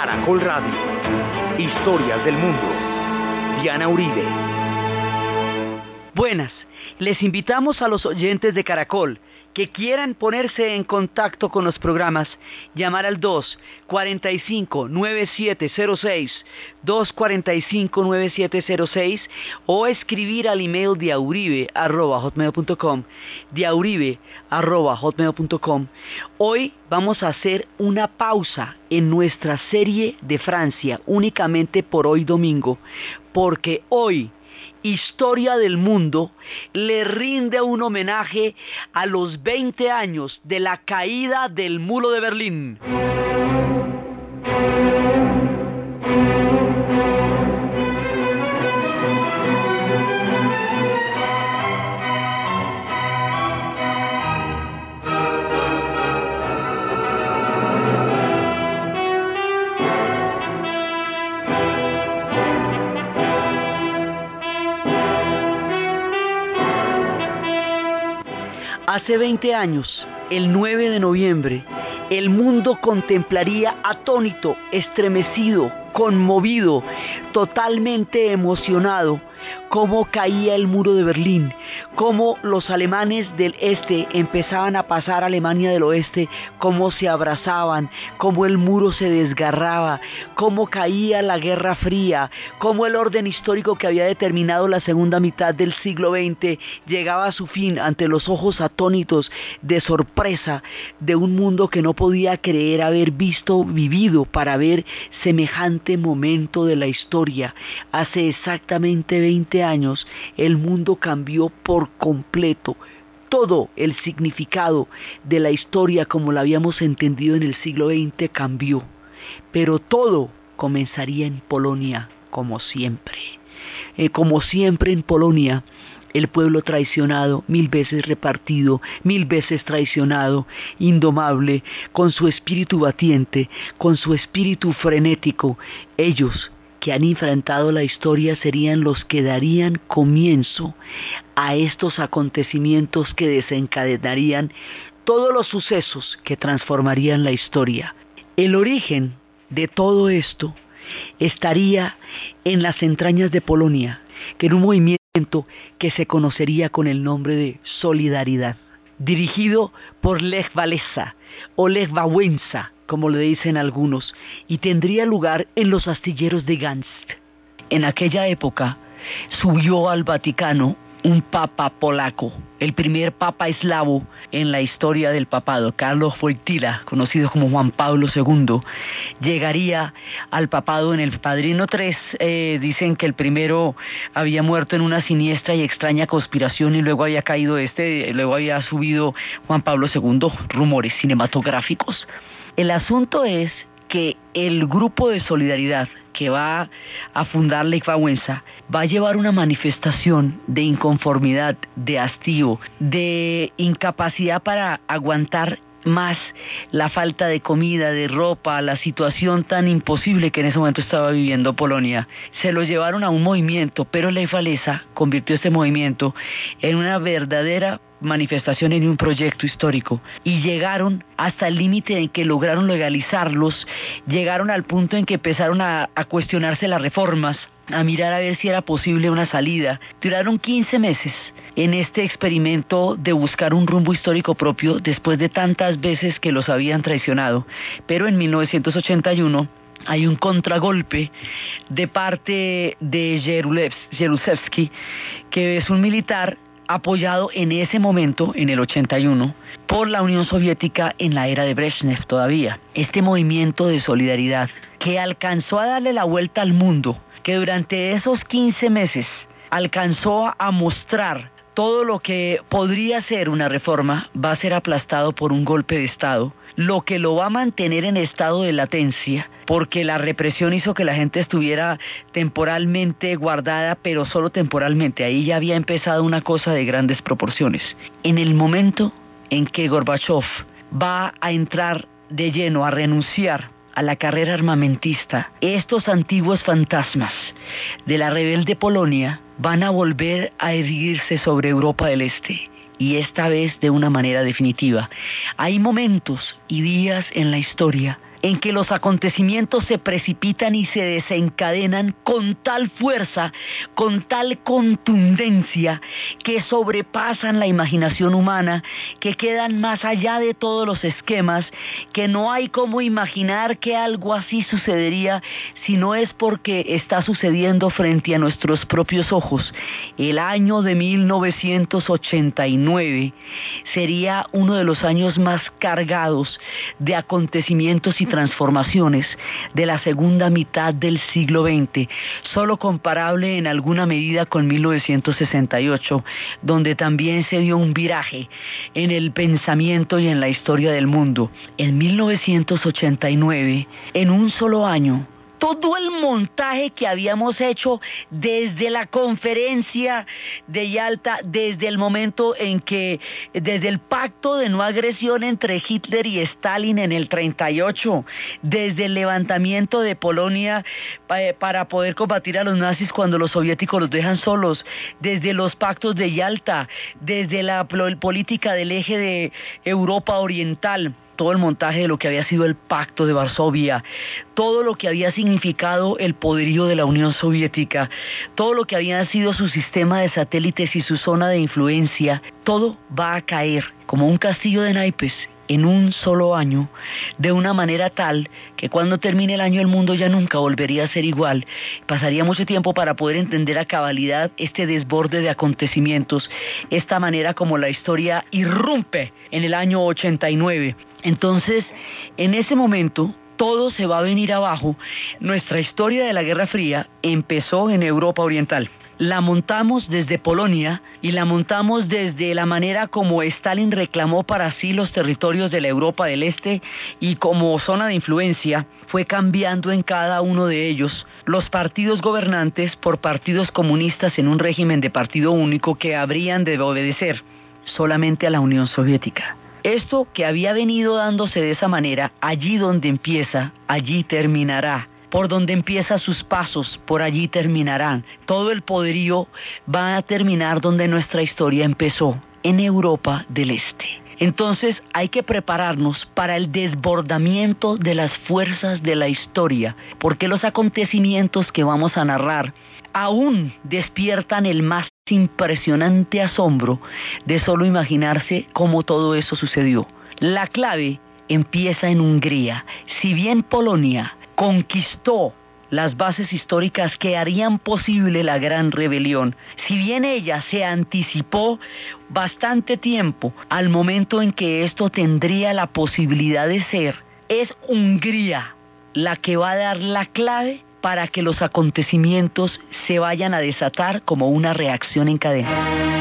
Caracol Radio. Historias del mundo. Diana Uribe. Buenas, les invitamos a los oyentes de Caracol que quieran ponerse en contacto con los programas, llamar al 245-9706, 245-9706 o escribir al email diauribe.com, diauribe.com. Hoy vamos a hacer una pausa en nuestra serie de Francia, únicamente por hoy domingo, porque hoy Historia del Mundo le rinde un homenaje a los 20 años de la caída del muro de Berlín. Hace 20 años, el 9 de noviembre, el mundo contemplaría atónito, estremecido, conmovido, totalmente emocionado, cómo caía el muro de Berlín, cómo los alemanes del este empezaban a pasar a Alemania del oeste, cómo se abrazaban, cómo el muro se desgarraba, cómo caía la Guerra Fría, cómo el orden histórico que había determinado la segunda mitad del siglo XX llegaba a su fin ante los ojos atónitos de sorpresa de un mundo que no podía creer haber visto, vivido para ver semejante momento de la historia. Hace exactamente 20 años el mundo cambió por completo. Todo el significado de la historia como la habíamos entendido en el siglo XX cambió. Pero todo comenzaría en Polonia, como siempre. Eh, como siempre en Polonia, el pueblo traicionado, mil veces repartido, mil veces traicionado, indomable, con su espíritu batiente, con su espíritu frenético, ellos que han enfrentado la historia serían los que darían comienzo a estos acontecimientos que desencadenarían todos los sucesos que transformarían la historia. El origen de todo esto estaría en las entrañas de Polonia, que en un movimiento que se conocería con el nombre de Solidaridad, dirigido por Lech Walesa o Lech Wałęsa, como le dicen algunos, y tendría lugar en los astilleros de Gansk. En aquella época subió al Vaticano un papa polaco, el primer papa eslavo en la historia del papado, Carlos Wojtyla, conocido como Juan Pablo II, llegaría al papado en el Padrino III. Eh, dicen que el primero había muerto en una siniestra y extraña conspiración y luego había caído este, luego había subido Juan Pablo II, rumores cinematográficos. El asunto es que el grupo de solidaridad que va a fundar Lech Wałęsa va a llevar una manifestación de inconformidad, de hastío, de incapacidad para aguantar más la falta de comida, de ropa, la situación tan imposible que en ese momento estaba viviendo Polonia. Se lo llevaron a un movimiento, pero Lech Walesa convirtió este movimiento en una verdadera manifestación en un proyecto histórico y llegaron hasta el límite en que lograron legalizarlos, llegaron al punto en que empezaron a, cuestionarse las reformas, a mirar a ver si era posible una salida. Duraron 15 meses en este experimento de buscar un rumbo histórico propio después de tantas veces que los habían traicionado. Pero en 1981 hay un contragolpe de parte de Jerusevsky, que es un militar apoyado en ese momento, en el 81, por la Unión Soviética en la era de Brezhnev todavía. Este movimiento de solidaridad que alcanzó a darle la vuelta al mundo, que durante esos 15 meses alcanzó a mostrar todo lo que podría ser una reforma va a ser aplastado por un golpe de Estado, lo que lo va a mantener en estado de latencia, porque la represión hizo que la gente estuviera temporalmente guardada, pero solo temporalmente. Ahí ya había empezado una cosa de grandes proporciones. En el momento en que Gorbachev va a entrar de lleno a renunciar a la carrera armamentista, estos antiguos fantasmas de la rebelde Polonia van a volver a erguirse sobre Europa del Este y esta vez de una manera definitiva. Hay momentos y días en la historia en que los acontecimientos se precipitan y se desencadenan con tal fuerza, con tal contundencia, que sobrepasan la imaginación humana, que quedan más allá de todos los esquemas, que no hay como imaginar que algo así sucedería si no es porque está sucediendo frente a nuestros propios ojos. El año de 1989 sería uno de los años más cargados de acontecimientos y transformaciones de la segunda mitad del siglo XX, solo comparable en alguna medida con 1968, donde también se dio un viraje en el pensamiento y en la historia del mundo. En 1989, en un solo año, todo el montaje que habíamos hecho desde la conferencia de Yalta, desde el momento en que, desde el pacto de no agresión entre Hitler y Stalin en el 38, desde el levantamiento de Polonia eh, para poder combatir a los nazis cuando los soviéticos los dejan solos, desde los pactos de Yalta, desde la política del eje de Europa Oriental todo el montaje de lo que había sido el pacto de Varsovia, todo lo que había significado el poderío de la Unión Soviética, todo lo que había sido su sistema de satélites y su zona de influencia, todo va a caer como un castillo de naipes en un solo año, de una manera tal que cuando termine el año el mundo ya nunca volvería a ser igual. Pasaría mucho tiempo para poder entender a cabalidad este desborde de acontecimientos, esta manera como la historia irrumpe en el año 89. Entonces, en ese momento, todo se va a venir abajo. Nuestra historia de la Guerra Fría empezó en Europa Oriental la montamos desde Polonia y la montamos desde la manera como Stalin reclamó para sí los territorios de la Europa del Este y como zona de influencia fue cambiando en cada uno de ellos los partidos gobernantes por partidos comunistas en un régimen de partido único que habrían de obedecer solamente a la Unión Soviética. Esto que había venido dándose de esa manera, allí donde empieza, allí terminará por donde empieza sus pasos, por allí terminarán. Todo el poderío va a terminar donde nuestra historia empezó, en Europa del Este. Entonces hay que prepararnos para el desbordamiento de las fuerzas de la historia, porque los acontecimientos que vamos a narrar aún despiertan el más impresionante asombro de solo imaginarse cómo todo eso sucedió. La clave empieza en Hungría. Si bien Polonia conquistó las bases históricas que harían posible la gran rebelión. Si bien ella se anticipó bastante tiempo al momento en que esto tendría la posibilidad de ser, es Hungría la que va a dar la clave para que los acontecimientos se vayan a desatar como una reacción en cadena.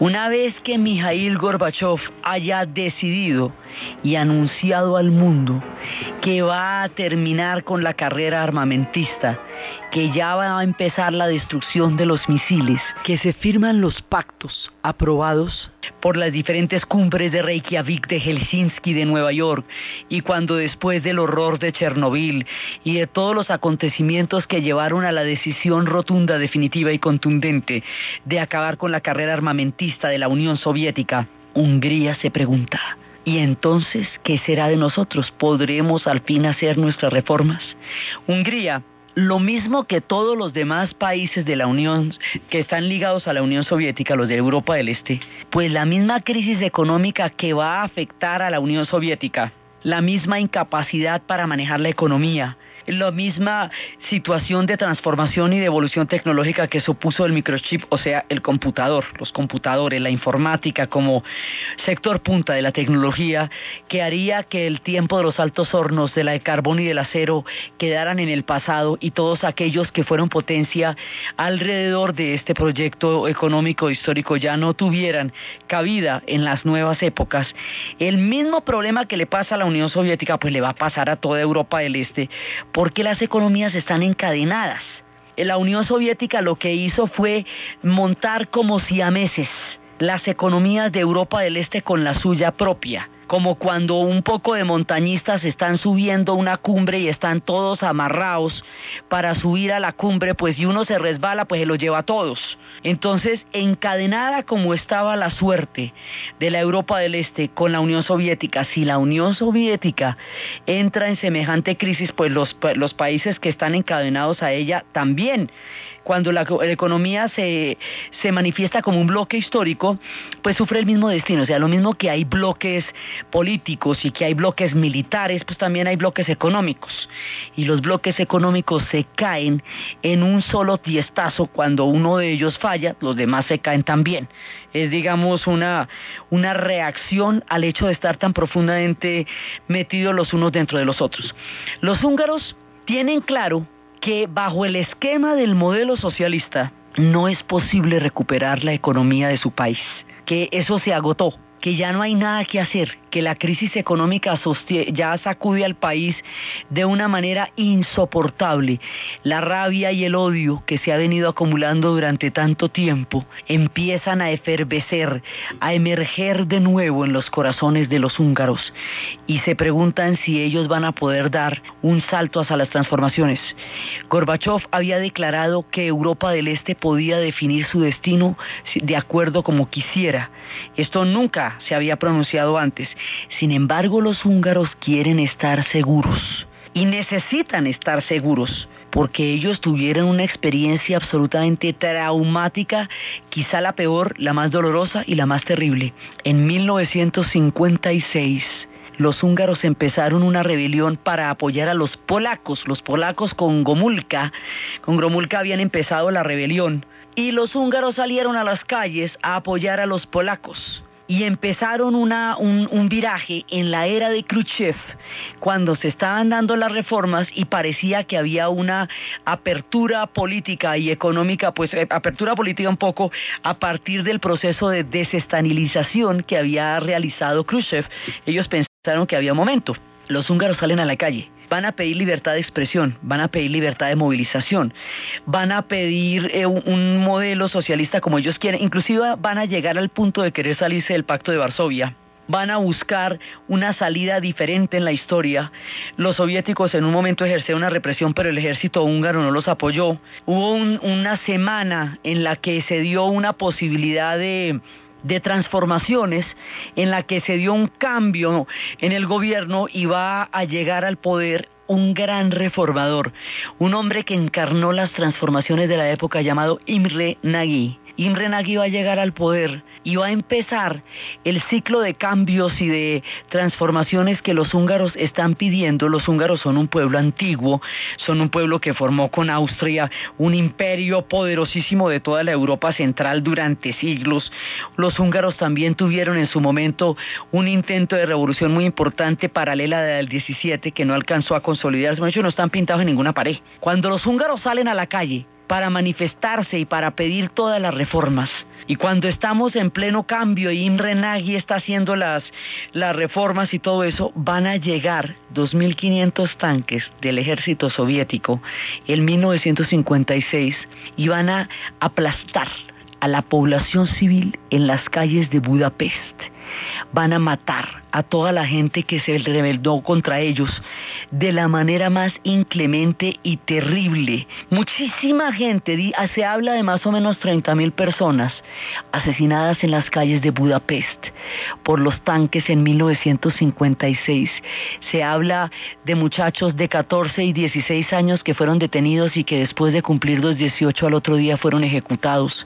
Una vez que Mijail Gorbachev haya decidido y anunciado al mundo que va a terminar con la carrera armamentista, que ya va a empezar la destrucción de los misiles, que se firman los pactos aprobados por las diferentes cumbres de Reykjavik, de Helsinki, de Nueva York, y cuando después del horror de Chernobyl y de todos los acontecimientos que llevaron a la decisión rotunda, definitiva y contundente de acabar con la carrera armamentista de la Unión Soviética, Hungría se pregunta, ¿Y entonces qué será de nosotros? ¿Podremos al fin hacer nuestras reformas? Hungría lo mismo que todos los demás países de la Unión que están ligados a la Unión Soviética, los de Europa del Este, pues la misma crisis económica que va a afectar a la Unión Soviética, la misma incapacidad para manejar la economía, la misma situación de transformación y de evolución tecnológica que supuso el microchip, o sea, el computador, los computadores, la informática como sector punta de la tecnología, que haría que el tiempo de los altos hornos de la de carbón y del acero quedaran en el pasado y todos aquellos que fueron potencia alrededor de este proyecto económico histórico ya no tuvieran cabida en las nuevas épocas. El mismo problema que le pasa a la Unión Soviética, pues le va a pasar a toda Europa del Este, porque las economías están encadenadas. La Unión Soviética lo que hizo fue montar como siameses las economías de Europa del Este con la suya propia como cuando un poco de montañistas están subiendo una cumbre y están todos amarrados para subir a la cumbre, pues si uno se resbala, pues se lo lleva a todos. Entonces, encadenada como estaba la suerte de la Europa del Este con la Unión Soviética, si la Unión Soviética entra en semejante crisis, pues los, los países que están encadenados a ella también cuando la, economía se, se, manifiesta como un bloque histórico, pues sufre el mismo destino. O sea, lo mismo que hay bloques políticos y que hay bloques militares, pues también hay bloques económicos. Y los bloques económicos se caen en un solo tiestazo cuando uno de ellos falla, los demás se caen también. Es, digamos, una, una reacción al hecho de estar tan profundamente metidos los unos dentro de los otros. Los húngaros tienen claro que bajo el esquema del modelo socialista no es posible recuperar la economía de su país, que eso se agotó, que ya no hay nada que hacer, que la crisis económica ya sacude al país de una manera insoportable. La rabia y el odio que se ha venido acumulando durante tanto tiempo empiezan a efervecer, a emerger de nuevo en los corazones de los húngaros y se preguntan si ellos van a poder dar un salto hacia las transformaciones. Gorbachev había declarado que Europa del Este podía definir su destino de acuerdo como quisiera. Esto nunca se había pronunciado antes sin embargo, los húngaros quieren estar seguros y necesitan estar seguros porque ellos tuvieron una experiencia absolutamente traumática, quizá la peor, la más dolorosa y la más terrible. En 1956, los húngaros empezaron una rebelión para apoyar a los polacos. Los polacos con Gomulka, con Gromulka habían empezado la rebelión y los húngaros salieron a las calles a apoyar a los polacos y empezaron un, viraje en la era de Khrushchev, cuando se estaban dando las reformas y parecía que había una apertura política y económica, pues eh, apertura política un poco a partir del proceso de desestanilización que había realizado Khrushchev. Ellos pensaron que había momento. Los húngaros salen a la calle van a pedir libertad de expresión, van a pedir libertad de movilización, van a pedir eh, un, modelo socialista como ellos quieren, inclusive van a llegar al punto de querer salirse del pacto de Varsovia van a buscar una salida diferente en la historia. Los soviéticos en un momento ejercieron una represión, pero el ejército húngaro no los apoyó. Hubo una semana en la que se dio una posibilidad de de transformaciones en la que se dio un cambio en el gobierno y va a llegar al poder un gran reformador, un hombre que encarnó las transformaciones de la época llamado Imre Nagy. Imre va a llegar al poder y va a empezar el ciclo de cambios y de transformaciones que los húngaros están pidiendo. Los húngaros son un pueblo antiguo, son un pueblo que formó con Austria un imperio poderosísimo de toda la Europa central durante siglos. Los húngaros también tuvieron en su momento un intento de revolución muy importante paralela del 17 que no alcanzó a consolidarse. De hecho, no están pintados en ninguna pared. Cuando los húngaros salen a la calle para manifestarse y para pedir todas las reformas. Y cuando estamos en pleno cambio y Imre Nagy está haciendo las, reformas y todo eso, van a llegar 2.500 tanques del ejército soviético en 1956 y van a aplastar a la población civil en las calles de Budapest. Van a matar a toda la gente que se rebeló contra ellos de la manera más inclemente y terrible. Muchísima gente, se habla de más o menos 30 mil personas asesinadas en las calles de Budapest por los tanques en 1956. Se habla de muchachos de 14 y 16 años que fueron detenidos y que después de cumplir los 18 al otro día fueron ejecutados.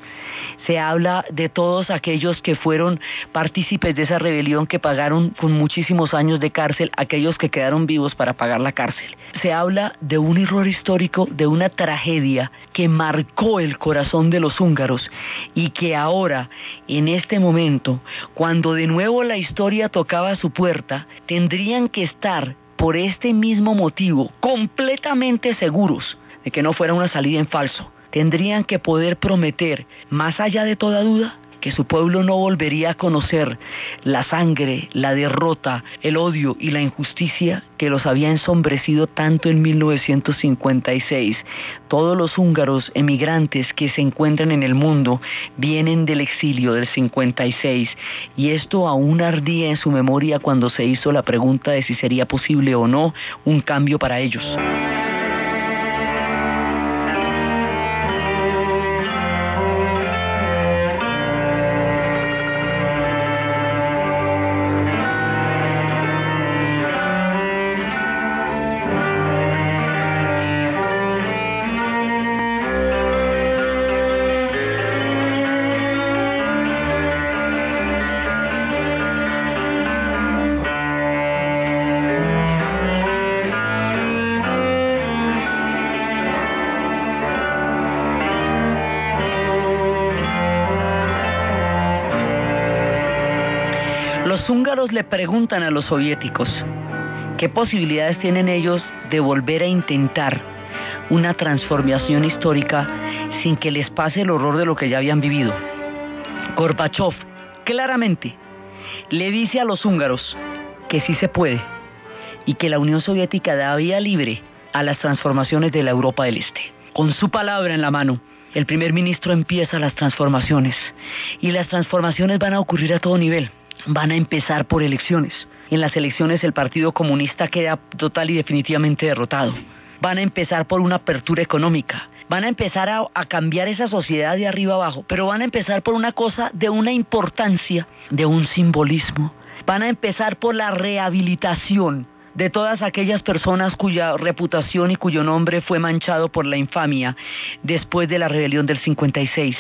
se habla de todos aquellos que fueron partícipes de esa rebelión que pagaron con muchísimos años de cárcel, aquellos que quedaron vivos para pagar la cárcel. Se habla de un error histórico, de una tragedia que marcó el corazón de los húngaros y que ahora, en este momento, cuando de nuevo la historia tocaba su puerta, tendrían que estar por este mismo motivo completamente seguros de que no fuera una salida en falso. Tendrían que poder prometer, más allá de toda duda, que su pueblo no volvería a conocer la sangre, la derrota, el odio y la injusticia que los había ensombrecido tanto en 1956. Todos los húngaros emigrantes que se encuentran en el mundo vienen del exilio del 56 y esto aún ardía en su memoria cuando se hizo la pregunta de si sería posible o no un cambio para ellos. Húngaros le preguntan a los soviéticos qué posibilidades tienen ellos de volver a intentar una transformación histórica sin que les pase el horror de lo que ya habían vivido. Gorbachev claramente le dice a los húngaros que sí se puede y que la Unión Soviética da vía libre a las transformaciones de la Europa del Este. Con su palabra en la mano, el primer ministro empieza las transformaciones y las transformaciones van a ocurrir a todo nivel van a empezar por elecciones. En las elecciones el Partido Comunista queda total y definitivamente derrotado. Van a empezar por una apertura económica. Van a empezar a, cambiar esa sociedad de arriba abajo, pero van a empezar por una cosa de una importancia, de un simbolismo. Van a empezar por la rehabilitación de todas aquellas personas cuya reputación y cuyo nombre fue manchado por la infamia después de la rebelión del 56.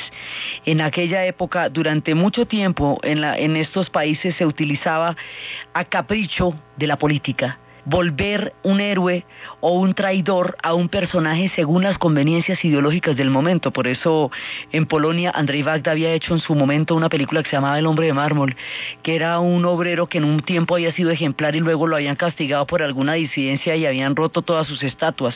En aquella época, durante mucho tiempo, en, en estos países se utilizaba a capricho de la política volver un héroe o un traidor a un personaje según las conveniencias ideológicas del momento. Por eso en Polonia Andrzej Wajda había hecho en su momento una película que se llamaba El hombre de mármol, que era un obrero que en un tiempo había sido ejemplar y luego lo habían castigado por alguna disidencia y habían roto todas sus estatuas.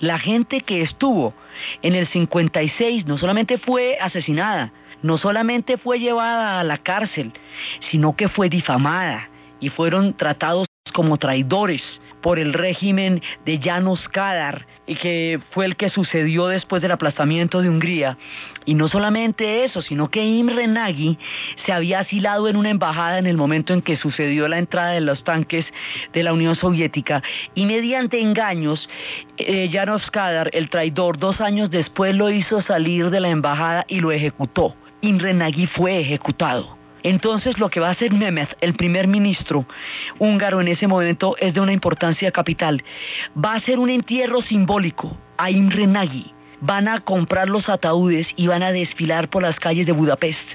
La gente que estuvo en el 56 no solamente fue asesinada, no solamente fue llevada a la cárcel, sino que fue difamada y fueron tratados como traidores por el régimen de Janos Kadar, y que fue el que sucedió después del aplastamiento de Hungría. Y no solamente eso, sino que Imre Nagy se había asilado en una embajada en el momento en que sucedió la entrada de los tanques de la Unión Soviética y mediante engaños, eh, Janos Kadar, el traidor, dos años después lo hizo salir de la embajada y lo ejecutó. Imre Nagy fue ejecutado. Entonces lo que va a hacer Mehmet, el primer ministro húngaro en ese momento, es de una importancia capital. Va a hacer un entierro simbólico a Imre Nagy van a comprar los ataúdes y van a desfilar por las calles de Budapest.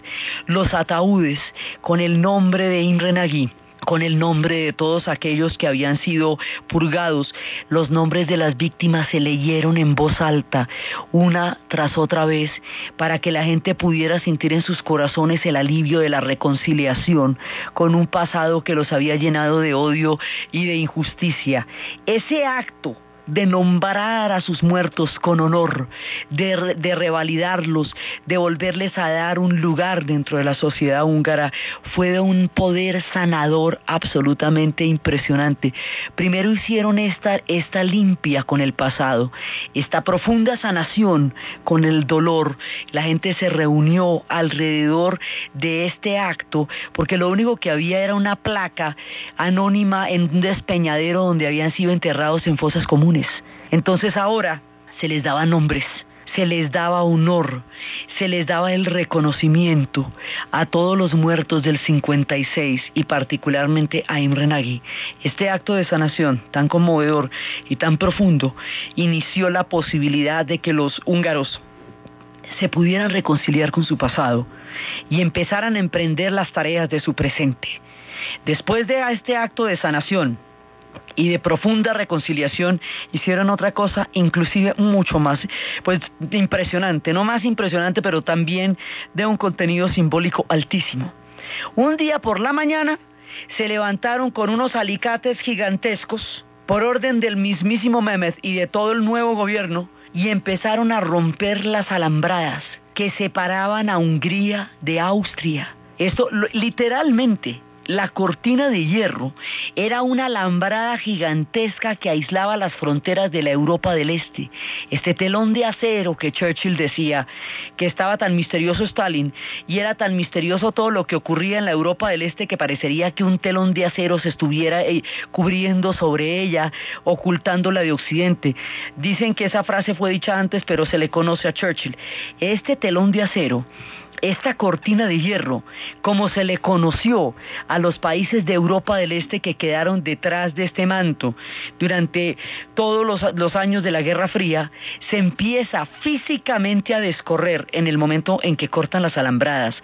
Los ataúdes con el nombre de Imre Nagy con el nombre de todos aquellos que habían sido purgados. Los nombres de las víctimas se leyeron en voz alta, una tras otra vez, para que la gente pudiera sentir en sus corazones el alivio de la reconciliación con un pasado que los había llenado de odio y de injusticia. Ese acto de nombrar a sus muertos con honor, de, revalidarlos, de volverles a dar un lugar dentro de la sociedad húngara, fue de un poder sanador absolutamente impresionante. Primero hicieron esta, esta limpia con el pasado, esta profunda sanación con el dolor. La gente se reunió alrededor de este acto porque lo único que había era una placa anónima en un despeñadero donde habían sido enterrados en fosas comunes. Entonces ahora se les daba nombres, se les daba honor, se les daba el reconocimiento a todos los muertos del 56 y particularmente a Imre Nagy. Este acto de sanación tan conmovedor y tan profundo inició la posibilidad de que los húngaros se pudieran reconciliar con su pasado y empezaran a emprender las tareas de su presente. Después de este acto de sanación y de profunda reconciliación, hicieron otra cosa inclusive mucho más, pues impresionante, no más impresionante, pero también de un contenido simbólico altísimo. Un día por la mañana se levantaron con unos alicates gigantescos por orden del mismísimo Mehmet y de todo el nuevo gobierno y empezaron a romper las alambradas que separaban a Hungría de Austria. Esto literalmente la cortina de hierro era una alambrada gigantesca que aislaba las fronteras de la Europa del Este. Este telón de acero que Churchill decía que estaba tan misterioso Stalin y era tan misterioso todo lo que ocurría en la Europa del Este que parecería que un telón de acero se estuviera eh, cubriendo sobre ella, ocultándola de Occidente. Dicen que esa frase fue dicha antes, pero se le conoce a Churchill. Este telón de acero esta cortina de hierro, como se le conoció a los países de Europa del Este que quedaron detrás de este manto durante todos los, años de la Guerra Fría, se empieza físicamente a descorrer en el momento en que cortan las alambradas.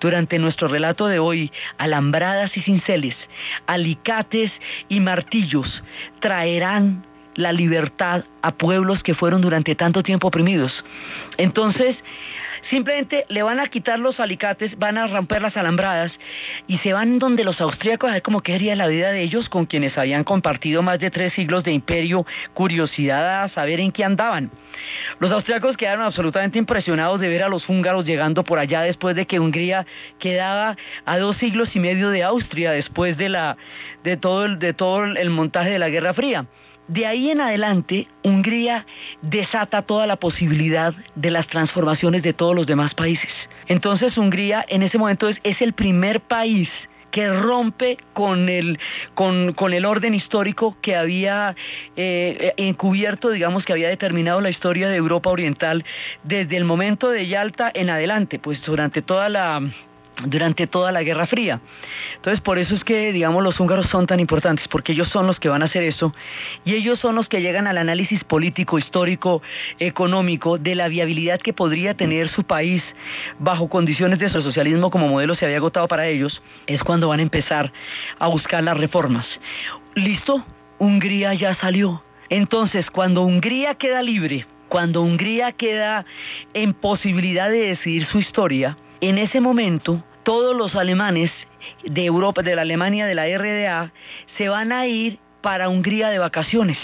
Durante nuestro relato de hoy, alambradas y cinceles, alicates y martillos traerán la libertad a pueblos que fueron durante tanto tiempo oprimidos. Entonces, Simplemente le van a quitar los alicates, van a romper las alambradas y se van donde los austríacos a ver cómo quedaría la vida de ellos con quienes habían compartido más de tres siglos de imperio, curiosidad a saber en qué andaban. Los austríacos quedaron absolutamente impresionados de ver a los húngaros llegando por allá después de que Hungría quedaba a dos siglos y medio de Austria después de, la, de, todo, el, de todo el montaje de la Guerra Fría. De ahí en adelante, Hungría desata toda la posibilidad de las transformaciones de todos los demás países. Entonces Hungría en ese momento es, el primer país que rompe con el, con, el orden histórico que había eh, encubierto, digamos, que había determinado la historia de Europa Oriental desde el momento de Yalta en adelante, pues durante toda la durante toda la Guerra Fría. Entonces, por eso es que, digamos, los húngaros son tan importantes, porque ellos son los que van a hacer eso, y ellos son los que llegan al análisis político, histórico, económico, de la viabilidad que podría tener su país bajo condiciones de socialismo como modelo se había agotado para ellos, es cuando van a empezar a buscar las reformas. ¿Listo? Hungría ya salió. Entonces, cuando Hungría queda libre, cuando Hungría queda en posibilidad de decidir su historia, en ese momento todos los alemanes de Europa, de la Alemania, de la RDA, se van a ir para Hungría de vacaciones.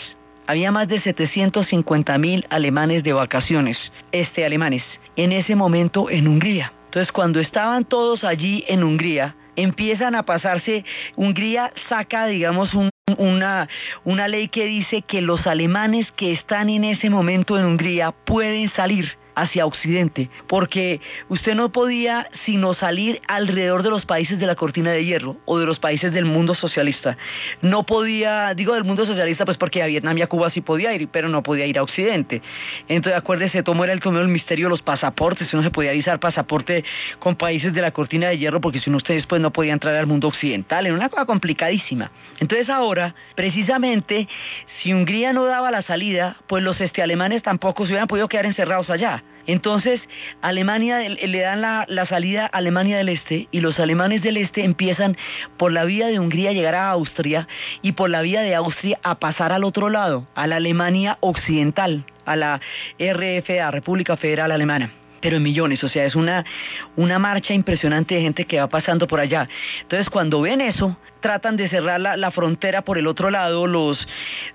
Había más de 750 mil alemanes de vacaciones, este alemanes, en ese momento en Hungría. Entonces, cuando estaban todos allí en Hungría, empiezan a pasarse, Hungría saca, digamos, una, una ley que dice que los alemanes que están en ese momento en Hungría pueden salir hacia Occidente, porque usted no podía sino salir alrededor de los países de la cortina de hierro o de los países del mundo socialista. No podía, digo del mundo socialista, pues porque a Vietnam y a Cuba sí podía ir, pero no podía ir a Occidente. Entonces, acuérdese, tomó era el el misterio de los pasaportes, no se podía avisar pasaporte con países de la cortina de hierro, porque si no usted después no podía entrar al mundo occidental, era una cosa complicadísima. Entonces ahora, precisamente, si Hungría no daba la salida, pues los este alemanes tampoco se hubieran podido quedar encerrados allá. Entonces, Alemania le dan la, salida a Alemania del Este y los alemanes del Este empiezan por la vía de Hungría a llegar a Austria y por la vía de Austria a pasar al otro lado, a la Alemania Occidental, a la RFA, República Federal Alemana pero en millones, o sea, es una, una marcha impresionante de gente que va pasando por allá. Entonces, cuando ven eso, tratan de cerrar la, la frontera por el otro lado, los,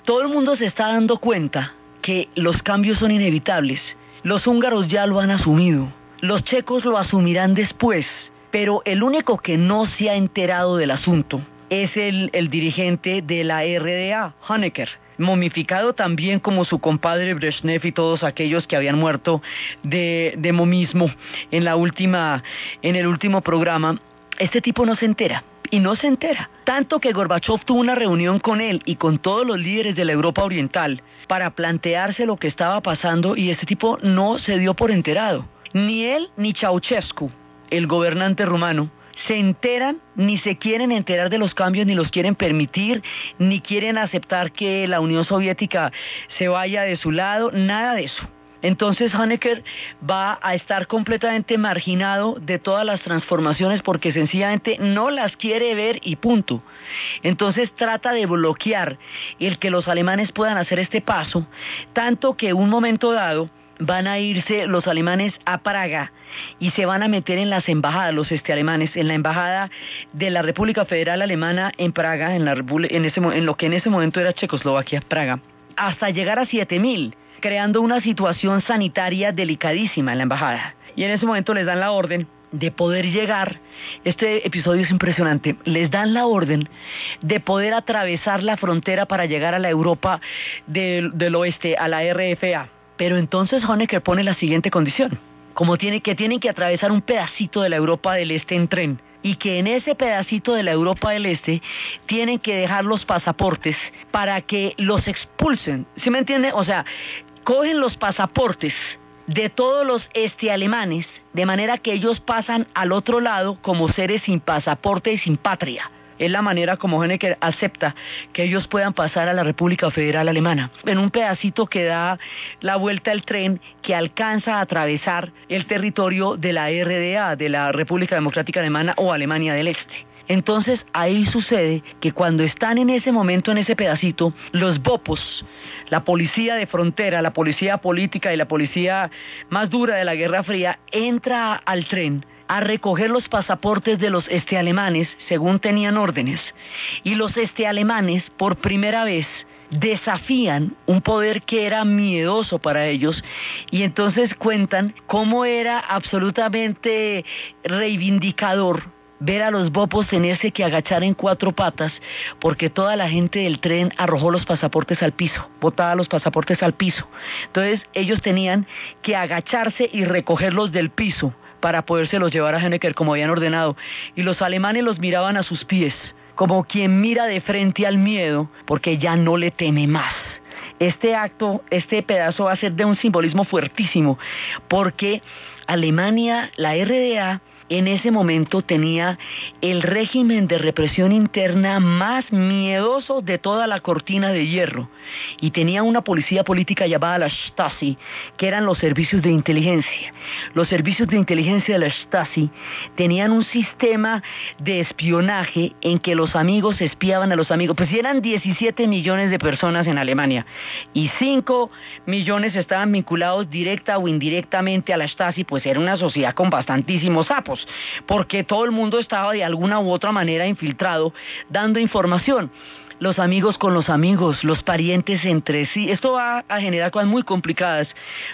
todo el mundo se está dando cuenta que los cambios son inevitables los húngaros ya lo han asumido. Los checos lo asumirán después. Pero el único que no se ha enterado del asunto es el, dirigente de la RDA, Honecker, momificado también como su compadre Brezhnev y todos aquellos que habían muerto de, de momismo en, la última, en el último programa. Este tipo no se entera y no se entera. Tanto que Gorbachev tuvo una reunión con él y con todos los líderes de la Europa Oriental para plantearse lo que estaba pasando y este tipo no se dio por enterado. Ni él ni Ceausescu, el gobernante rumano, se enteran ni se quieren enterar de los cambios, ni los quieren permitir, ni quieren aceptar que la Unión Soviética se vaya de su lado, nada de eso. Entonces Honecker va a estar completamente marginado de todas las transformaciones porque sencillamente no las quiere ver y punto. Entonces trata de bloquear el que los alemanes puedan hacer este paso, tanto que un momento dado van a irse los alemanes a Praga y se van a meter en las embajadas, los este alemanes, en la embajada de la República Federal Alemana en Praga, en, la, en, ese, en lo que en ese momento era Checoslovaquia, Praga, hasta llegar a 7000, creando una situación sanitaria delicadísima en la embajada. Y en ese momento les dan la orden de poder llegar, este episodio es impresionante, les dan la orden de poder atravesar la frontera para llegar a la Europa del, oeste, a la RFA pero entonces Honecker pone la siguiente condición, como tiene que tienen que atravesar un pedacito de la Europa del Este en tren y que en ese pedacito de la Europa del Este tienen que dejar los pasaportes para que los expulsen. ¿Sí me entiende? O sea, cogen los pasaportes de todos los este alemanes de manera que ellos pasan al otro lado como seres sin pasaporte y sin patria es la manera como Honecker acepta que ellos puedan pasar a la República Federal Alemana. En un pedacito que da la vuelta al tren que alcanza a atravesar el territorio de la RDA, de la República Democrática Alemana o Alemania del Este. Entonces ahí sucede que cuando están en ese momento, en ese pedacito, los BOPOS, la policía de frontera, la policía política y la policía más dura de la Guerra Fría, entra al tren a recoger los pasaportes de los este alemanes según tenían órdenes. Y los este alemanes por primera vez desafían un poder que era miedoso para ellos y entonces cuentan cómo era absolutamente reivindicador ver a los bopos tenerse que agachar en cuatro patas porque toda la gente del tren arrojó los pasaportes al piso, botaba los pasaportes al piso. Entonces ellos tenían que agacharse y recogerlos del piso para podérselos llevar a Hennecker como habían ordenado. Y los alemanes los miraban a sus pies, como quien mira de frente al miedo, porque ya no le teme más. Este acto, este pedazo va a ser de un simbolismo fuertísimo, porque Alemania, la RDA, en ese momento tenía el régimen de represión interna más miedoso de toda la cortina de hierro y tenía una policía política llamada la Stasi, que eran los servicios de inteligencia. Los servicios de inteligencia de la Stasi tenían un sistema de espionaje en que los amigos espiaban a los amigos. Pues eran 17 millones de personas en Alemania y 5 millones estaban vinculados directa o indirectamente a la Stasi, pues era una sociedad con bastantísimos sapos porque todo el mundo estaba de alguna u otra manera infiltrado dando información los amigos con los amigos, los parientes entre sí. Esto va a generar cosas muy complicadas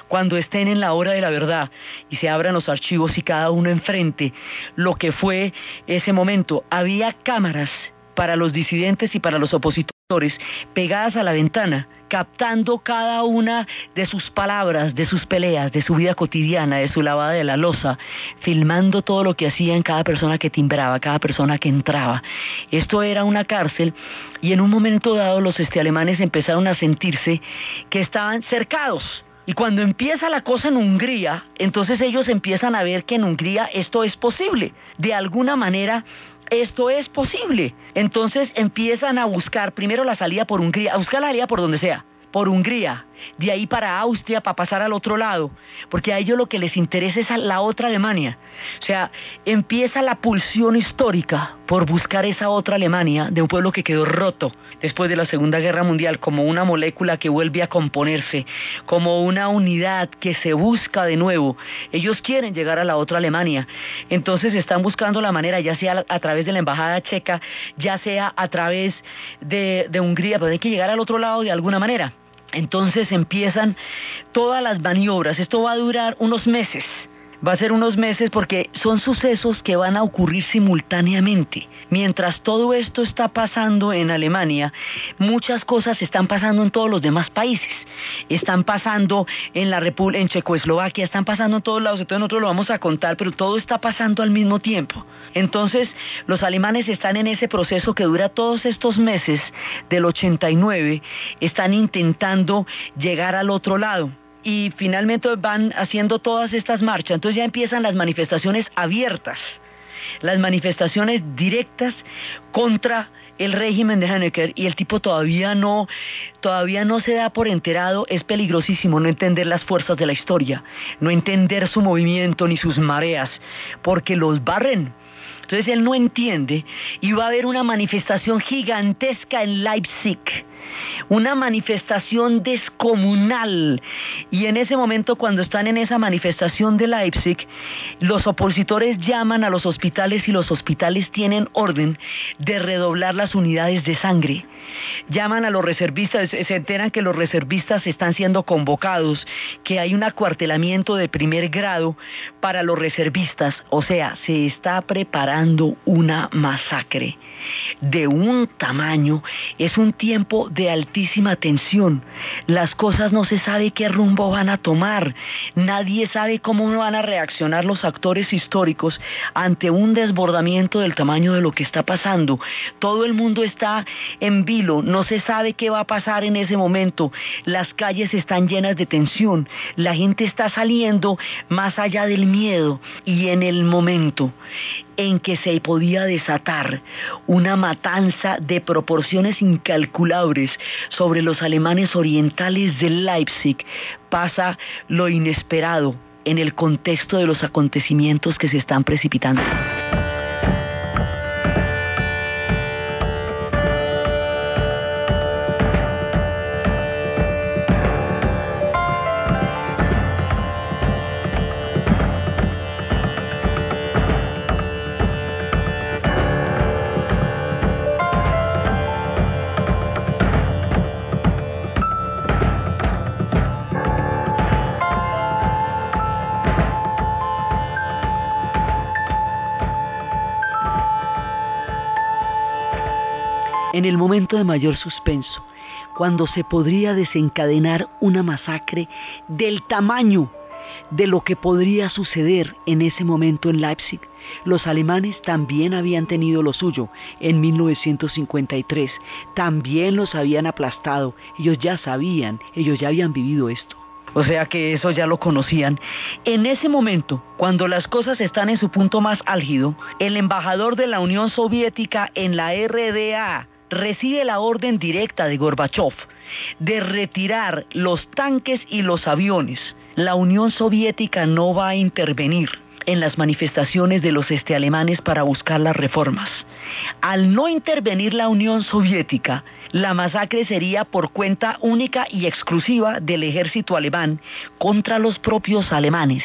cuando estén en la hora de la verdad y se abran los archivos y cada uno enfrente lo que fue ese momento. Había cámaras para los disidentes y para los opositores pegadas a la ventana captando cada una de sus palabras, de sus peleas, de su vida cotidiana, de su lavada de la losa, filmando todo lo que hacían cada persona que timbraba, cada persona que entraba. Esto era una cárcel y en un momento dado los este alemanes empezaron a sentirse que estaban cercados. Y cuando empieza la cosa en Hungría, entonces ellos empiezan a ver que en Hungría esto es posible. De alguna manera esto es posible. Entonces empiezan a buscar primero la salida por Hungría, a buscar la salida por donde sea por Hungría, de ahí para Austria para pasar al otro lado, porque a ellos lo que les interesa es la otra Alemania. O sea, empieza la pulsión histórica por buscar esa otra Alemania de un pueblo que quedó roto después de la Segunda Guerra Mundial, como una molécula que vuelve a componerse, como una unidad que se busca de nuevo. Ellos quieren llegar a la otra Alemania, entonces están buscando la manera, ya sea a través de la Embajada Checa, ya sea a través de, de Hungría, pero hay que llegar al otro lado de alguna manera. Entonces empiezan todas las maniobras. Esto va a durar unos meses. Va a ser unos meses porque son sucesos que van a ocurrir simultáneamente. Mientras todo esto está pasando en Alemania, muchas cosas están pasando en todos los demás países. Están pasando en la República, en Checoslovaquia, están pasando en todos lados. Entonces nosotros lo vamos a contar, pero todo está pasando al mismo tiempo. Entonces los alemanes están en ese proceso que dura todos estos meses del 89, están intentando llegar al otro lado y finalmente van haciendo todas estas marchas. Entonces ya empiezan las manifestaciones abiertas las manifestaciones directas contra el régimen de Honecker y el tipo todavía no, todavía no se da por enterado, es peligrosísimo no entender las fuerzas de la historia, no entender su movimiento ni sus mareas, porque los barren. Entonces él no entiende y va a haber una manifestación gigantesca en Leipzig una manifestación descomunal. Y en ese momento, cuando están en esa manifestación de Leipzig, los opositores llaman a los hospitales y los hospitales tienen orden de redoblar las unidades de sangre. Llaman a los reservistas, se enteran que los reservistas están siendo convocados, que hay un acuartelamiento de primer grado para los reservistas. O sea, se está preparando una masacre de un tamaño. Es un tiempo de altísima tensión. Las cosas no se sabe qué rumbo van a tomar. Nadie sabe cómo van a reaccionar los actores históricos ante un desbordamiento del tamaño de lo que está pasando. Todo el mundo está en no se sabe qué va a pasar en ese momento. Las calles están llenas de tensión. La gente está saliendo más allá del miedo y en el momento en que se podía desatar una matanza de proporciones incalculables sobre los alemanes orientales de Leipzig, pasa lo inesperado en el contexto de los acontecimientos que se están precipitando. En el momento de mayor suspenso, cuando se podría desencadenar una masacre del tamaño de lo que podría suceder en ese momento en Leipzig. Los alemanes también habían tenido lo suyo en 1953, también los habían aplastado, ellos ya sabían, ellos ya habían vivido esto. O sea que eso ya lo conocían. En ese momento, cuando las cosas están en su punto más álgido, el embajador de la Unión Soviética en la RDA, recibe la orden directa de Gorbachev de retirar los tanques y los aviones. La Unión Soviética no va a intervenir en las manifestaciones de los este alemanes para buscar las reformas. Al no intervenir la Unión Soviética, la masacre sería por cuenta única y exclusiva del ejército alemán contra los propios alemanes,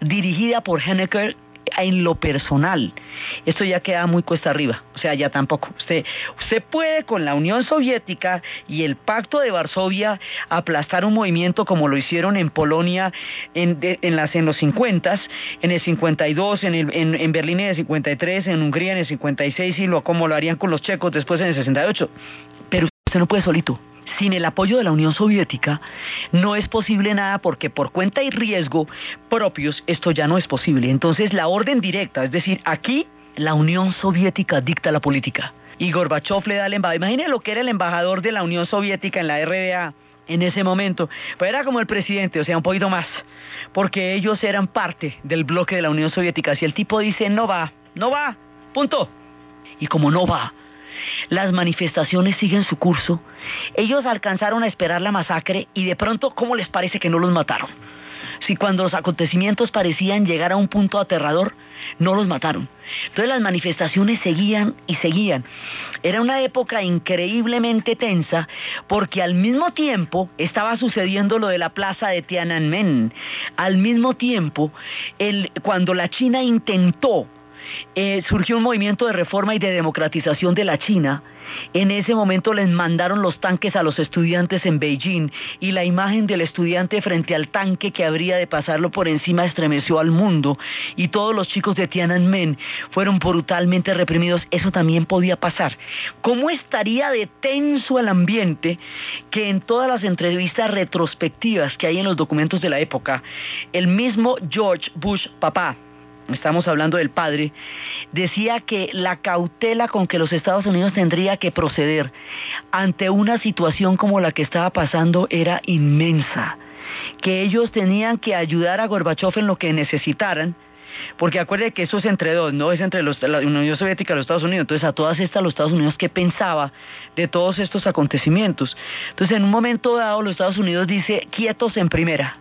dirigida por Hennecker en lo personal. Esto ya queda muy cuesta arriba, o sea, ya tampoco. Usted, usted puede con la Unión Soviética y el Pacto de Varsovia aplastar un movimiento como lo hicieron en Polonia en, en, las, en los 50, en el 52, en, el, en, en Berlín en el 53, en Hungría en el 56 y lo, como lo harían con los checos después en el 68. Pero usted no puede solito sin el apoyo de la Unión Soviética no es posible nada porque por cuenta y riesgo propios esto ya no es posible. Entonces la orden directa, es decir, aquí la Unión Soviética dicta la política. Y Gorbachev le da el embajador. Imagine lo que era el embajador de la Unión Soviética en la RDA en ese momento. Pues era como el presidente, o sea, un poquito más. Porque ellos eran parte del bloque de la Unión Soviética. Si el tipo dice no va, no va, punto. Y como no va, las manifestaciones siguen su curso. Ellos alcanzaron a esperar la masacre y de pronto, ¿cómo les parece que no los mataron? Si cuando los acontecimientos parecían llegar a un punto aterrador, no los mataron. Entonces las manifestaciones seguían y seguían. Era una época increíblemente tensa porque al mismo tiempo estaba sucediendo lo de la plaza de Tiananmen. Al mismo tiempo, cuando la China intentó eh, surgió un movimiento de reforma y de democratización de la China. En ese momento les mandaron los tanques a los estudiantes en Beijing y la imagen del estudiante frente al tanque que habría de pasarlo por encima estremeció al mundo y todos los chicos de Tiananmen fueron brutalmente reprimidos. Eso también podía pasar. ¿Cómo estaría de tenso el ambiente que en todas las entrevistas retrospectivas que hay en los documentos de la época, el mismo George Bush papá estamos hablando del padre, decía que la cautela con que los Estados Unidos tendría que proceder ante una situación como la que estaba pasando era inmensa, que ellos tenían que ayudar a Gorbachev en lo que necesitaran, porque acuerde que eso es entre dos, no es entre los, la Unión Soviética y los Estados Unidos. Entonces, a todas estas, los Estados Unidos, ¿qué pensaba de todos estos acontecimientos? Entonces, en un momento dado, los Estados Unidos dice, quietos en primera.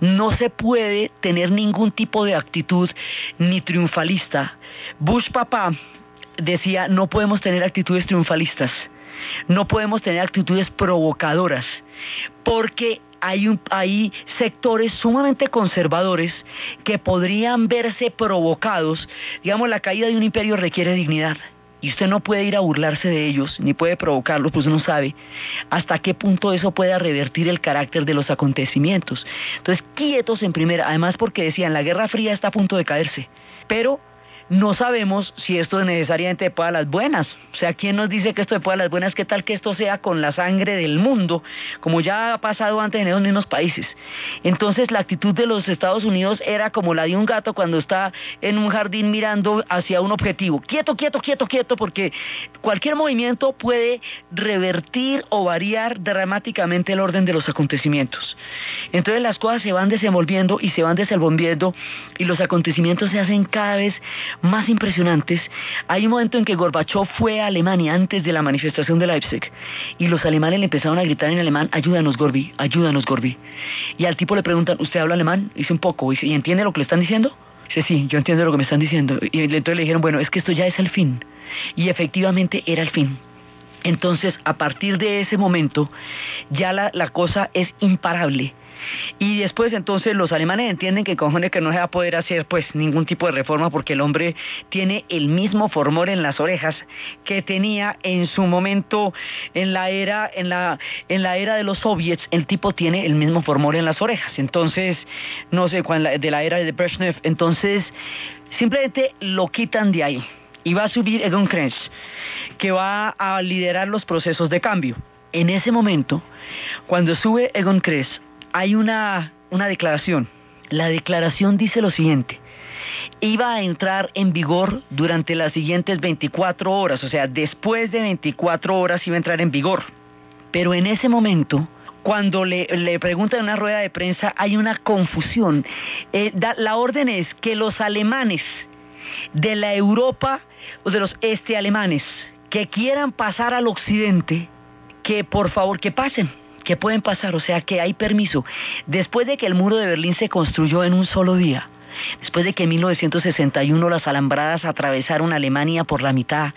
No se puede tener ningún tipo de actitud ni triunfalista. Bush papá decía, no podemos tener actitudes triunfalistas, no podemos tener actitudes provocadoras, porque hay, sectores sumamente conservadores que podrían verse provocados. Digamos, la caída de un imperio requiere dignidad. Y usted no puede ir a burlarse de ellos, ni puede provocarlos, pues uno sabe hasta qué punto eso pueda revertir el carácter de los acontecimientos. Entonces, quietos en primera, además porque decían, la Guerra Fría está a punto de caerse. Pero no sabemos si esto es necesariamente para las buenas. O sea, ¿quién nos dice que esto es para las buenas? ¿Qué tal que esto sea con la sangre del mundo, como ya ha pasado antes en esos mismos países? Entonces, la actitud de los Estados Unidos era como la de un gato cuando está en un jardín mirando hacia un objetivo. Quieto, quieto, quieto, quieto, porque cualquier movimiento puede revertir o variar dramáticamente el orden de los acontecimientos. Entonces, las cosas se van desenvolviendo y se van desenvolviendo y los acontecimientos se hacen cada vez más impresionantes, hay un momento en que Gorbachev fue a Alemania antes de la manifestación de Leipzig y los alemanes le empezaron a gritar en alemán, ayúdanos Gorbi, ayúdanos Gorbi. Y al tipo le preguntan, ¿usted habla alemán? Dice un poco, ¿y entiende lo que le están diciendo? Dice, sí, yo entiendo lo que me están diciendo. Y entonces le dijeron, bueno, es que esto ya es el fin. Y efectivamente era el fin. Entonces, a partir de ese momento, ya la cosa es imparable. Y después entonces los alemanes entienden que cojones que no se va a poder hacer pues ningún tipo de reforma porque el hombre tiene el mismo formor en las orejas que tenía en su momento en la era en la en la era de los soviets, el tipo tiene el mismo formor en las orejas. Entonces, no sé, de la era de Brezhnev, entonces simplemente lo quitan de ahí y va a subir Egon Krenz, que va a liderar los procesos de cambio. En ese momento, cuando sube Egon hay una, una declaración. La declaración dice lo siguiente. Iba a entrar en vigor durante las siguientes 24 horas, o sea, después de 24 horas iba a entrar en vigor. Pero en ese momento, cuando le, le preguntan en una rueda de prensa, hay una confusión. Eh, la orden es que los alemanes de la Europa o de los este alemanes que quieran pasar al occidente, que por favor que pasen que pueden pasar, o sea que hay permiso. Después de que el muro de Berlín se construyó en un solo día, después de que en 1961 las alambradas atravesaron Alemania por la mitad,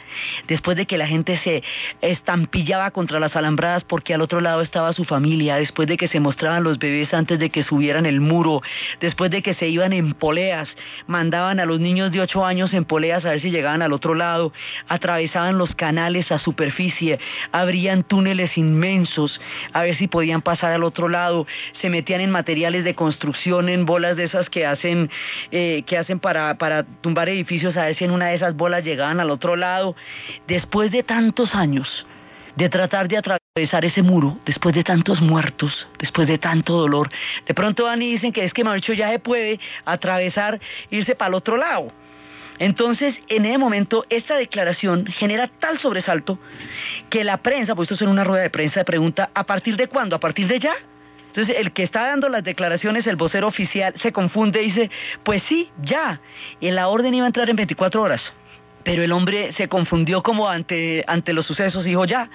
después de que la gente se estampillaba contra las alambradas porque al otro lado estaba su familia, después de que se mostraban los bebés antes de que subieran el muro, después de que se iban en poleas, mandaban a los niños de 8 años en poleas a ver si llegaban al otro lado, atravesaban los canales a superficie, abrían túneles inmensos a ver si podían pasar al otro lado, se metían en materiales de construcción, en bolas de esas que hacen eh, que hacen para, para tumbar edificios, a ver si en una de esas bolas llegaban al otro lado. Después de tantos años de tratar de atravesar ese muro, después de tantos muertos, después de tanto dolor, de pronto van y dicen que es que dicho ya se puede atravesar, irse para el otro lado. Entonces, en ese momento, esta declaración genera tal sobresalto que la prensa, pues esto es en una rueda de prensa, pregunta, ¿a partir de cuándo? ¿A partir de ya? Entonces, el que está dando las declaraciones, el vocero oficial, se confunde y dice, pues sí, ya. Y la orden iba a entrar en 24 horas. Pero el hombre se confundió como ante, ante los sucesos y dijo, ya.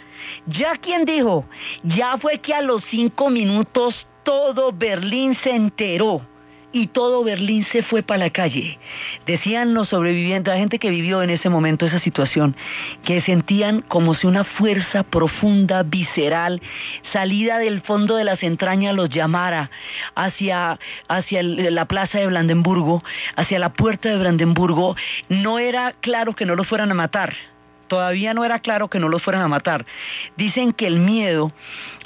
¿Ya quién dijo? Ya fue que a los cinco minutos todo Berlín se enteró y todo Berlín se fue para la calle. Decían los sobrevivientes, la gente que vivió en ese momento esa situación, que sentían como si una fuerza profunda, visceral, salida del fondo de las entrañas los llamara hacia, hacia la plaza de Brandenburgo, hacia la puerta de Brandenburgo. No era claro que no los fueran a matar todavía no era claro que no los fueran a matar. Dicen que el miedo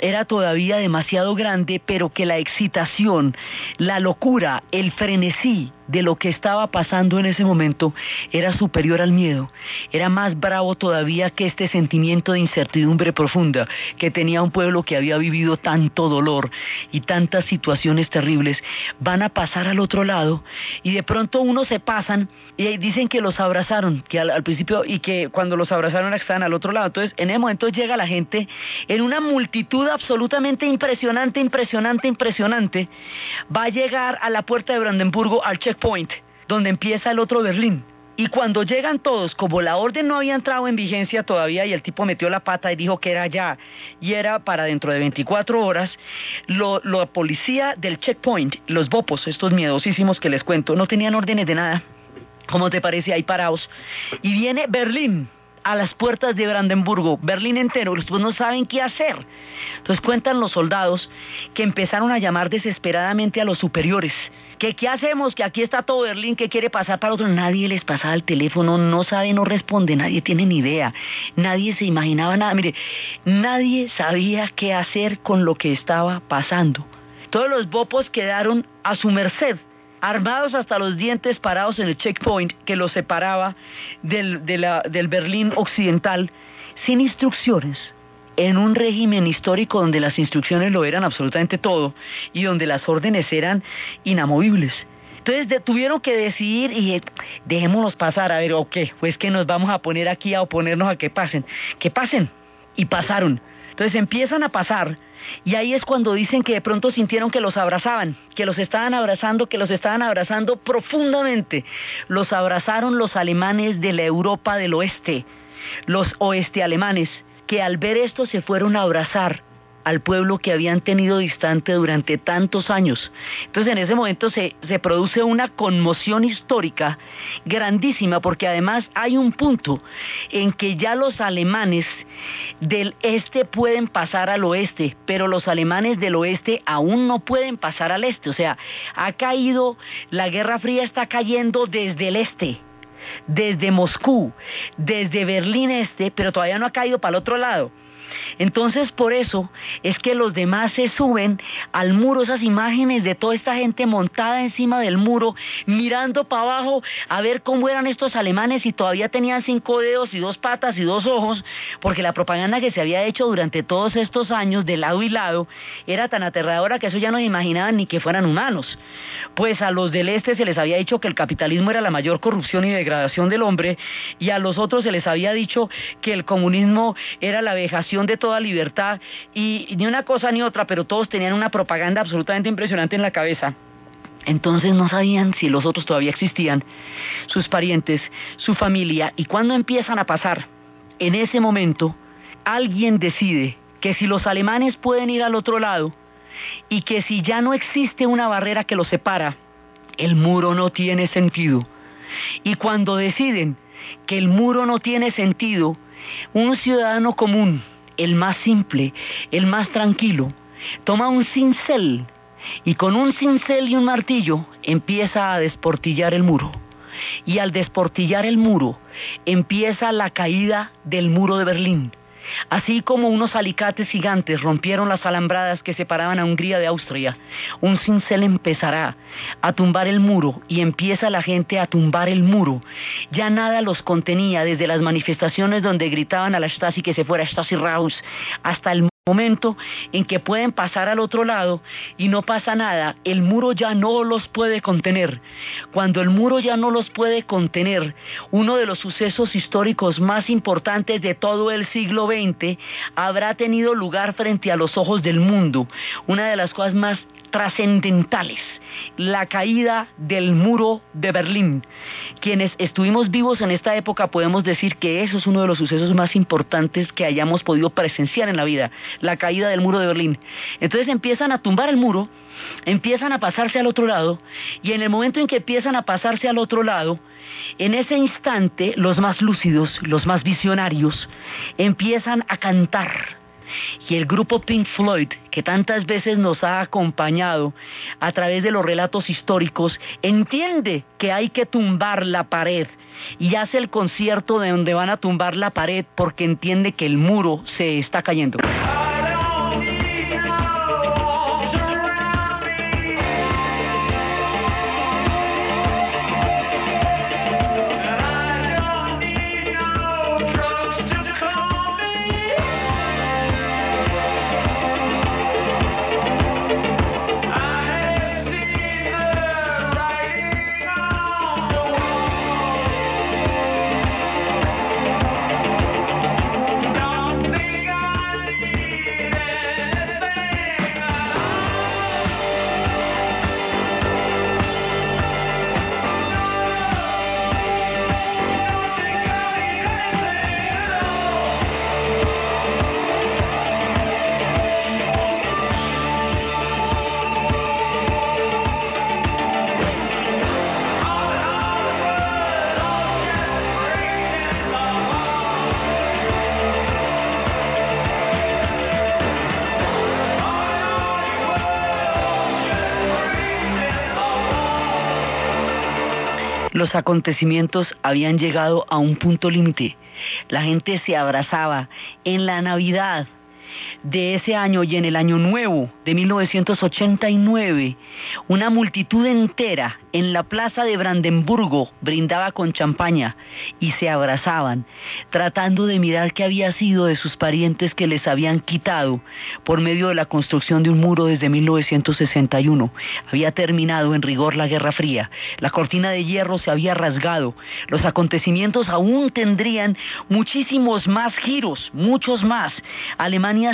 era todavía demasiado grande, pero que la excitación, la locura, el frenesí de lo que estaba pasando en ese momento era superior al miedo, era más bravo todavía que este sentimiento de incertidumbre profunda que tenía un pueblo que había vivido tanto dolor y tantas situaciones terribles, van a pasar al otro lado y de pronto unos se pasan y dicen que los abrazaron, que al, principio y que cuando los abrazaron estaban al otro lado. Entonces, en ese momento llega la gente en una multitud absolutamente impresionante, impresionante, impresionante, va a llegar a la puerta de Brandenburgo al checkpoint donde empieza el otro Berlín. Y cuando llegan todos, como la orden no había entrado en vigencia todavía y el tipo metió la pata y dijo que era ya, y era para dentro de 24 horas, la policía del checkpoint, los bopos, estos miedosísimos que les cuento, no tenían órdenes de nada. ¿Cómo te parece ahí parados? Y viene Berlín a las puertas de Brandenburgo, Berlín entero, los no saben qué hacer. Entonces cuentan los soldados que empezaron a llamar desesperadamente a los superiores que qué hacemos, que aquí está todo Berlín, que quiere pasar para otro. Nadie les pasaba el teléfono, no sabe, no responde, nadie tiene ni idea, nadie se imaginaba nada. Mire, nadie sabía qué hacer con lo que estaba pasando. Todos los bopos quedaron a su merced, armados hasta los dientes parados en el checkpoint que los separaba del, del Berlín occidental, sin instrucciones, en un régimen histórico donde las instrucciones lo eran absolutamente todo y donde las órdenes eran inamovibles. Entonces tuvieron que decidir y dejémonos pasar, a ver, o qué, pues que nos vamos a poner aquí a oponernos a que pasen, que pasen. Y pasaron. Entonces empiezan a pasar y ahí es cuando dicen que de pronto sintieron que los abrazaban, que los estaban abrazando, que los estaban abrazando profundamente. Los abrazaron los alemanes de la Europa del Oeste, los oeste alemanes que al ver esto se fueron a abrazar al pueblo que habían tenido distante durante tantos años. Entonces en ese momento se, se, produce una conmoción histórica grandísima porque además hay un punto en que ya los alemanes del este pueden pasar al oeste, pero los alemanes del oeste aún no pueden pasar al este. O sea, ha caído, la Guerra Fría está cayendo desde el este desde Moscú, desde Berlín Este, pero todavía no ha caído para el otro lado. Entonces por eso es que los demás se suben al muro, esas imágenes de toda esta gente montada encima del muro, mirando para abajo a ver cómo eran estos alemanes y todavía tenían cinco dedos y dos patas y dos ojos, porque la propaganda que se había hecho durante todos estos años de lado y lado era tan aterradora que eso ya no imaginaban ni que fueran humanos. Pues a los del este se les había dicho que el capitalismo era la mayor corrupción y degradación del hombre y a los otros se les había dicho que el comunismo era la vejación de toda libertad y, ni una cosa ni otra, pero todos tenían una propaganda absolutamente impresionante en la cabeza. Entonces no sabían si los otros todavía existían, sus parientes, su familia, y cuando empiezan a pasar, en ese momento, alguien decide que si los alemanes pueden ir al otro lado y que si ya no existe una barrera que los separa, el muro no tiene sentido. Y cuando deciden que el muro no tiene sentido, un ciudadano común, el más simple, el más tranquilo, toma un cincel y con un cincel y un martillo empieza a desportillar el muro. Y al desportillar el muro empieza la caída del muro de Berlín. Así como unos alicates gigantes rompieron las alambradas que separaban a Hungría de Austria, un cincel empezará a tumbar el muro y empieza la gente a tumbar el muro. Ya nada los contenía desde las manifestaciones donde gritaban a la Stasi que se fuera Stasi Raus hasta el momento en que pueden pasar al otro lado y no pasa nada, el muro ya no los puede contener. Cuando el muro ya no los puede contener, uno de los sucesos históricos más importantes de todo el siglo XX habrá tenido lugar frente a los ojos del mundo. Una de las cosas más trascendentales, la caída del muro de Berlín. Quienes estuvimos vivos en esta época podemos decir que eso es uno de los sucesos más importantes que hayamos podido presenciar en la vida, la caída del muro de Berlín. Entonces empiezan a tumbar el muro, empiezan a pasarse al otro lado, y en el momento en que empiezan a pasarse al otro lado, en ese instante los más lúcidos, los más visionarios, empiezan a cantar y el grupo Pink Floyd, que tantas veces nos ha acompañado a través de los relatos históricos, entiende que hay que tumbar la pared y hace el concierto de donde van a tumbar la pared porque entiende que el muro se está cayendo. Los acontecimientos habían llegado a un punto límite. La gente se abrazaba en la Navidad, de ese año y en el año nuevo de 1989, una multitud entera en la plaza de Brandenburgo brindaba con champaña y se abrazaban, tratando de mirar qué había sido de sus parientes que les habían quitado por medio de la construcción de un muro desde 1961. Había terminado en rigor la Guerra Fría, la cortina de hierro se había rasgado, los acontecimientos aún tendrían muchísimos más giros, muchos más.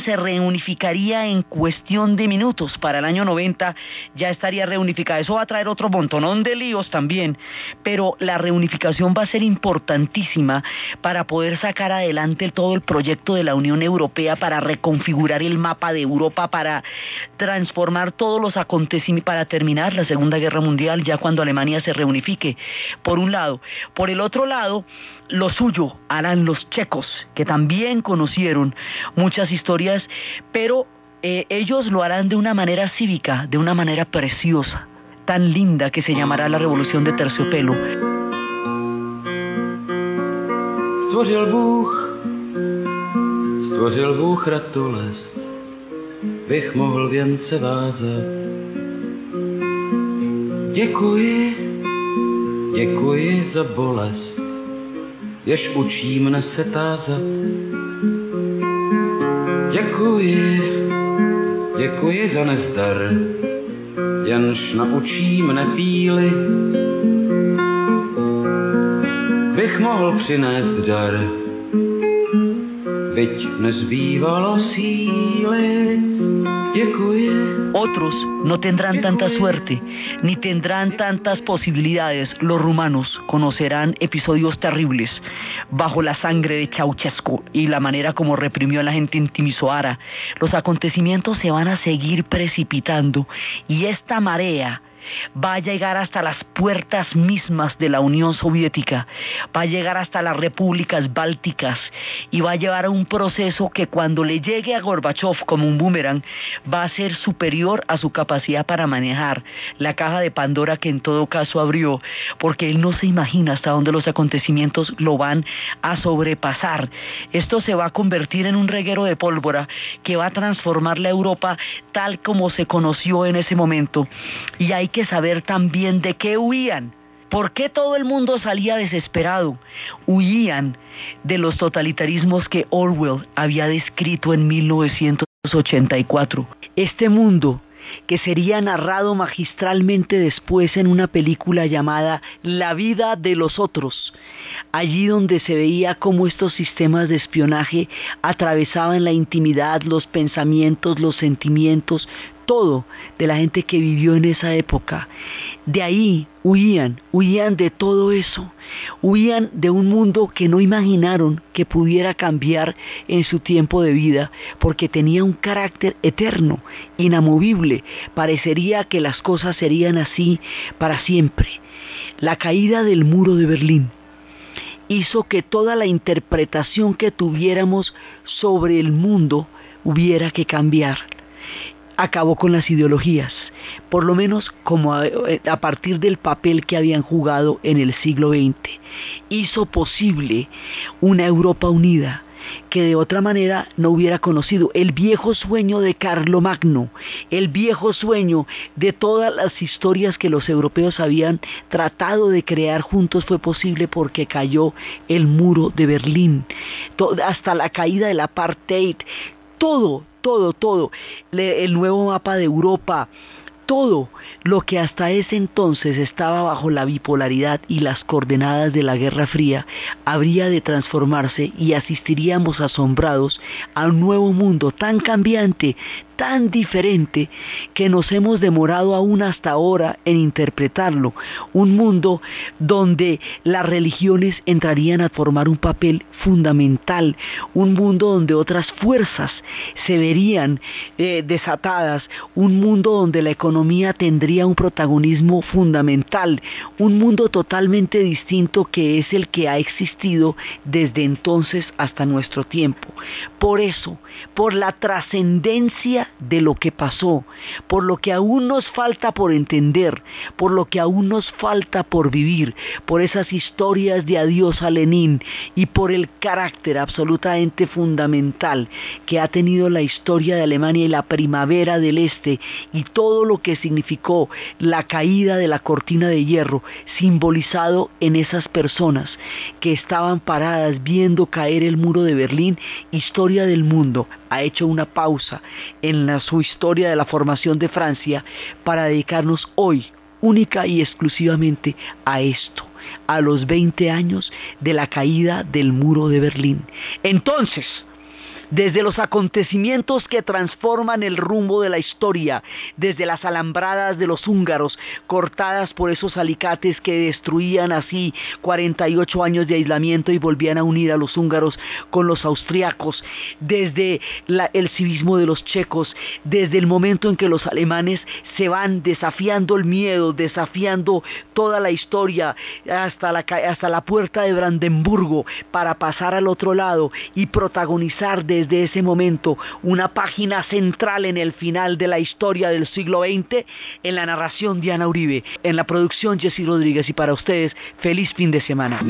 Se reunificaría en cuestión de minutos. Para el año 90 ya estaría reunificada. Eso va a traer otro montonón de líos también, pero la reunificación va a ser importantísima para poder sacar adelante todo el proyecto de la Unión Europea, para reconfigurar el mapa de Europa, para transformar todos los acontecimientos, para terminar la Segunda Guerra Mundial ya cuando Alemania se reunifique, por un lado. Por el otro lado, lo suyo harán los checos, que también conocieron muchas historias, pero eh, ellos lo harán de una manera cívica, de una manera preciosa, tan linda que se llamará la Revolución de Terciopelo. Jež učí mne se tázat. Děkuji, děkuji za nezdar, jenž naučí mne píly. Bych mohl přinést dar, byť nezbývalo síly. Otros no tendrán tanta suerte, ni tendrán tantas posibilidades. Los rumanos conocerán episodios terribles bajo la sangre de Ceausescu y la manera como reprimió a la gente en Timisoara. Los acontecimientos se van a seguir precipitando y esta marea va a llegar hasta las puertas mismas de la Unión Soviética, va a llegar hasta las repúblicas bálticas y va a llevar a un proceso que cuando le llegue a Gorbachev como un boomerang va a ser superior a su capacidad para manejar la caja de Pandora que en todo caso abrió, porque él no se imagina hasta dónde los acontecimientos lo van a sobrepasar. Esto se va a convertir en un reguero de pólvora que va a transformar la Europa tal como se conoció en ese momento. Y hay que saber también de qué huían. ¿Por qué todo el mundo salía desesperado? Huían de los totalitarismos que Orwell había descrito en 1984. Este mundo que sería narrado magistralmente después en una película llamada La vida de los otros, allí donde se veía cómo estos sistemas de espionaje atravesaban la intimidad, los pensamientos, los sentimientos, todo de la gente que vivió en esa época. De ahí huían, huían de todo eso, huían de un mundo que no imaginaron que pudiera cambiar en su tiempo de vida, porque tenía un carácter eterno, inamovible, parecería que las cosas serían así para siempre. La caída del muro de Berlín hizo que toda la interpretación que tuviéramos sobre el mundo hubiera que cambiar acabó con las ideologías, por lo menos como a, partir del papel que habían jugado en el siglo XX. Hizo posible una Europa unida que de otra manera no hubiera conocido. El viejo sueño de Carlomagno, el viejo sueño de todas las historias que los europeos habían tratado de crear juntos fue posible porque cayó el muro de Berlín, hasta la caída del apartheid, todo, todo, todo, el nuevo mapa de Europa, todo lo que hasta ese entonces estaba bajo la bipolaridad y las coordenadas de la Guerra Fría habría de transformarse y asistiríamos asombrados a un nuevo mundo tan cambiante, tan diferente que nos hemos demorado aún hasta ahora en interpretarlo. Un mundo donde las religiones entrarían a formar un papel fundamental, un mundo donde otras fuerzas se verían eh, desatadas, un mundo donde la economía tendría un protagonismo fundamental, un mundo totalmente distinto que es el que ha existido desde entonces hasta nuestro tiempo. Por eso, por la trascendencia de lo que pasó, por lo que aún nos falta por entender, por lo que aún nos falta por vivir, por esas historias de adiós a Lenin y por el carácter absolutamente fundamental que ha tenido la historia de Alemania y la primavera del Este y todo lo que significó la caída de la cortina de hierro simbolizado en esas personas que estaban paradas viendo caer el muro de Berlín, historia del mundo. Ha hecho una pausa la, su historia de la formación de Francia para dedicarnos hoy única y exclusivamente a esto, a los 20 años de la caída del muro de Berlín. Entonces, desde los acontecimientos que transforman el rumbo de la historia, desde las alambradas de los húngaros, cortadas por esos alicates que destruían así 48 años de aislamiento y volvían a unir a los húngaros con los austriacos, desde el civismo de los checos, desde el momento en que los alemanes se van desafiando el miedo, desafiando toda la historia hasta la, hasta la puerta de Brandenburgo para pasar al otro lado y protagonizar de desde ese momento una página central en el final de la historia del siglo XX en la narración de Ana Uribe, en la producción Jesse Rodríguez. Y para ustedes feliz fin de semana.